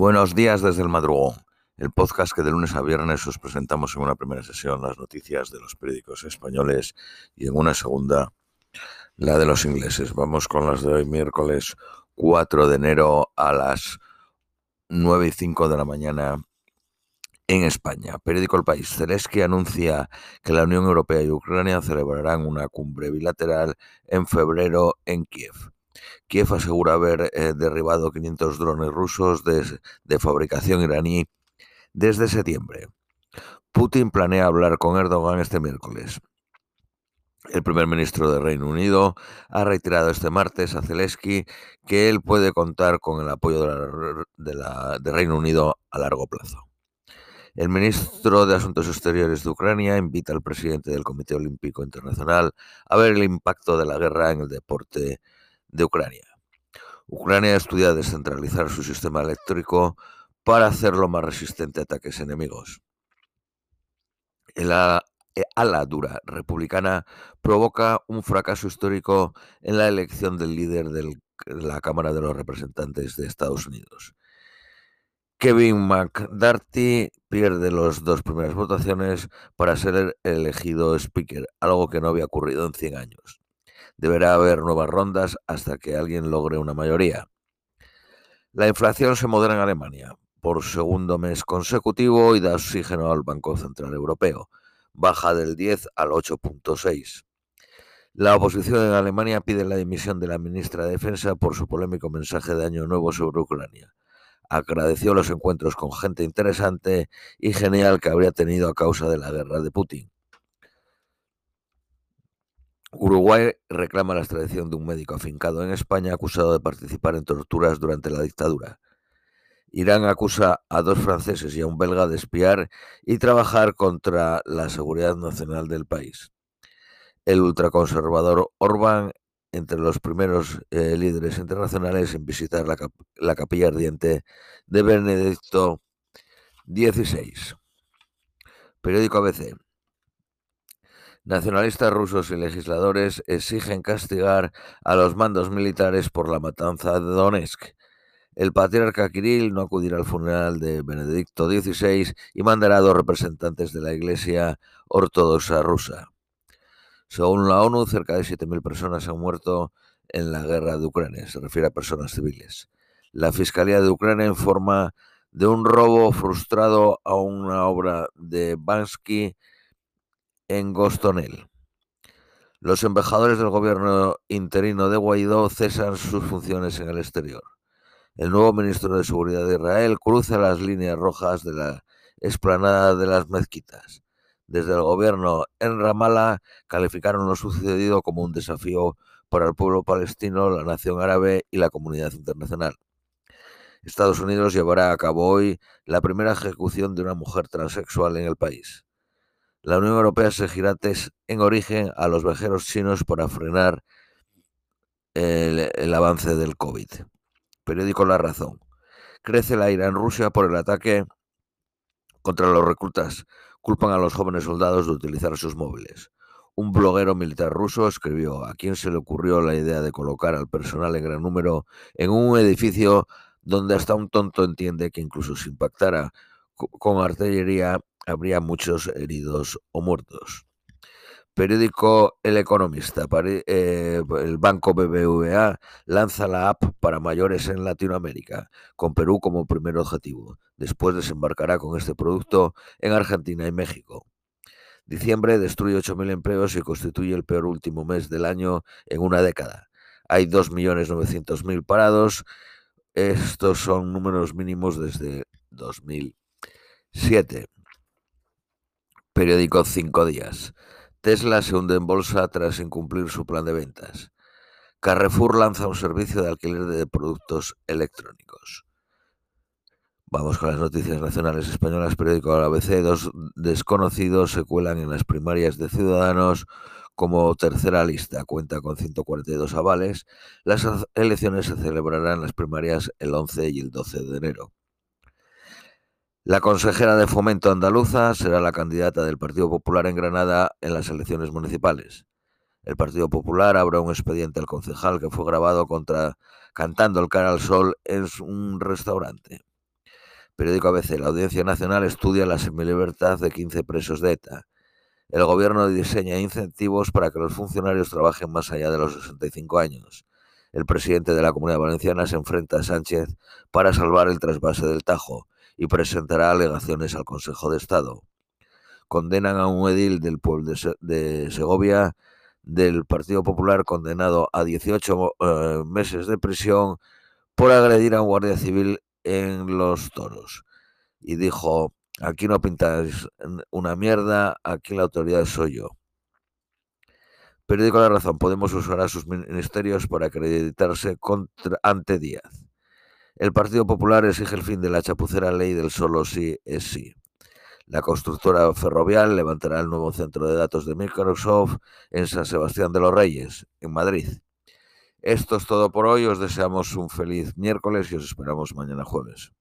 Buenos días desde el madrugón, el podcast que de lunes a viernes os presentamos en una primera sesión las noticias de los periódicos españoles y en una segunda la de los ingleses. Vamos con las de hoy, miércoles 4 de enero a las 9 y 5 de la mañana en España. Periódico El País. Zelensky anuncia que la Unión Europea y Ucrania celebrarán una cumbre bilateral en febrero en Kiev. Kiev asegura haber eh, derribado 500 drones rusos de, fabricación iraní desde septiembre. Putin planea hablar con Erdogan este miércoles. El primer ministro del Reino Unido ha reiterado este martes a Zelensky que él puede contar con el apoyo de la, de Reino Unido a largo plazo. El ministro de Asuntos Exteriores de Ucrania invita al presidente del Comité Olímpico Internacional a ver el impacto de la guerra en el deporte de Ucrania. Ucrania estudia descentralizar su sistema eléctrico para hacerlo más resistente a ataques enemigos. El ala dura republicana provoca un fracaso histórico en la elección del líder de la Cámara de los Representantes de Estados Unidos. Kevin McDarty pierde las dos primeras votaciones para ser elegido speaker, algo que no había ocurrido en 100 años. Deberá haber nuevas rondas hasta que alguien logre una mayoría. La inflación se modera en Alemania por segundo mes consecutivo y da oxígeno al Banco Central Europeo. Baja del 10 al 8.6. La oposición en Alemania pide la dimisión de la ministra de Defensa por su polémico mensaje de Año Nuevo sobre Ucrania. Agradeció los encuentros con gente interesante y genial que habría tenido a causa de la guerra de Putin. Uruguay reclama la extradición de un médico afincado en España acusado de participar en torturas durante la dictadura. Irán acusa a dos franceses y a un belga de espiar y trabajar contra la seguridad nacional del país. El ultraconservador Orbán, entre los primeros eh, líderes internacionales en visitar la, la capilla ardiente de Benedicto XVI. Periódico ABC. Nacionalistas rusos y legisladores exigen castigar a los mandos militares por la matanza de Donetsk. El patriarca Kirill no acudirá al funeral de Benedicto XVI y mandará a dos representantes de la Iglesia Ortodoxa rusa. Según la ONU, cerca de 7.000 personas han muerto en la guerra de Ucrania, se refiere a personas civiles. La Fiscalía de Ucrania informa de un robo frustrado a una obra de Bansky en Gostonel. Los embajadores del gobierno interino de Guaidó cesan sus funciones en el exterior. El nuevo ministro de Seguridad de Israel cruza las líneas rojas de la explanada de las mezquitas. Desde el gobierno en Ramallah calificaron lo sucedido como un desafío para el pueblo palestino, la nación árabe y la comunidad internacional. Estados Unidos llevará a cabo hoy la primera ejecución de una mujer transexual en el país. La Unión Europea se girates en origen a los viajeros chinos para frenar el, avance del COVID. Periódico La Razón. Crece la ira en Rusia por el ataque contra los reclutas. Culpan a los jóvenes soldados de utilizar sus móviles. Un bloguero militar ruso escribió a quién se le ocurrió la idea de colocar al personal en gran número en un edificio donde hasta un tonto entiende que incluso si impactara con artillería habría muchos heridos o muertos. Periódico El Economista. Eh, el banco BBVA lanza la app para mayores en Latinoamérica, con Perú como primer objetivo. Después desembarcará con este producto en Argentina y México. Diciembre destruye 8.000 empleos y constituye el peor último mes del año en una década. Hay 2.900.000 parados. Estos son números mínimos desde 2007. Periódico Cinco Días. Tesla se hunde en bolsa tras incumplir su plan de ventas. Carrefour lanza un servicio de alquiler de productos electrónicos. Vamos con las noticias nacionales españolas. Periódico ABC. Dos desconocidos se cuelan en las primarias de Ciudadanos como tercera lista. Cuenta con 142 avales. Las elecciones se celebrarán las primarias el 11 y el 12 de enero. La consejera de Fomento andaluza será la candidata del Partido Popular en Granada en las elecciones municipales. El Partido Popular abre un expediente al concejal que fue grabado contra cantando el cara al sol en un restaurante. Periódico ABC. La Audiencia Nacional estudia la semilibertad de 15 presos de ETA. El gobierno diseña incentivos para que los funcionarios trabajen más allá de los 65 años. El presidente de la Comunidad Valenciana se enfrenta a Sánchez para salvar el trasvase del Tajo y presentará alegaciones al Consejo de Estado. Condenan a un edil del pueblo de Segovia del Partido Popular condenado a 18 eh, meses de prisión por agredir a un guardia civil en los toros. Y dijo, aquí no pintáis una mierda, aquí la autoridad soy yo. Periódico La Razón, Podemos usar a sus ministerios para acreditarse contra, ante Díaz. El Partido Popular exige el fin de la chapucera ley del solo sí es sí. La constructora ferrovial levantará el nuevo centro de datos de Microsoft en San Sebastián de los Reyes, en Madrid. Esto es todo por hoy. Os deseamos un feliz miércoles y os esperamos mañana jueves.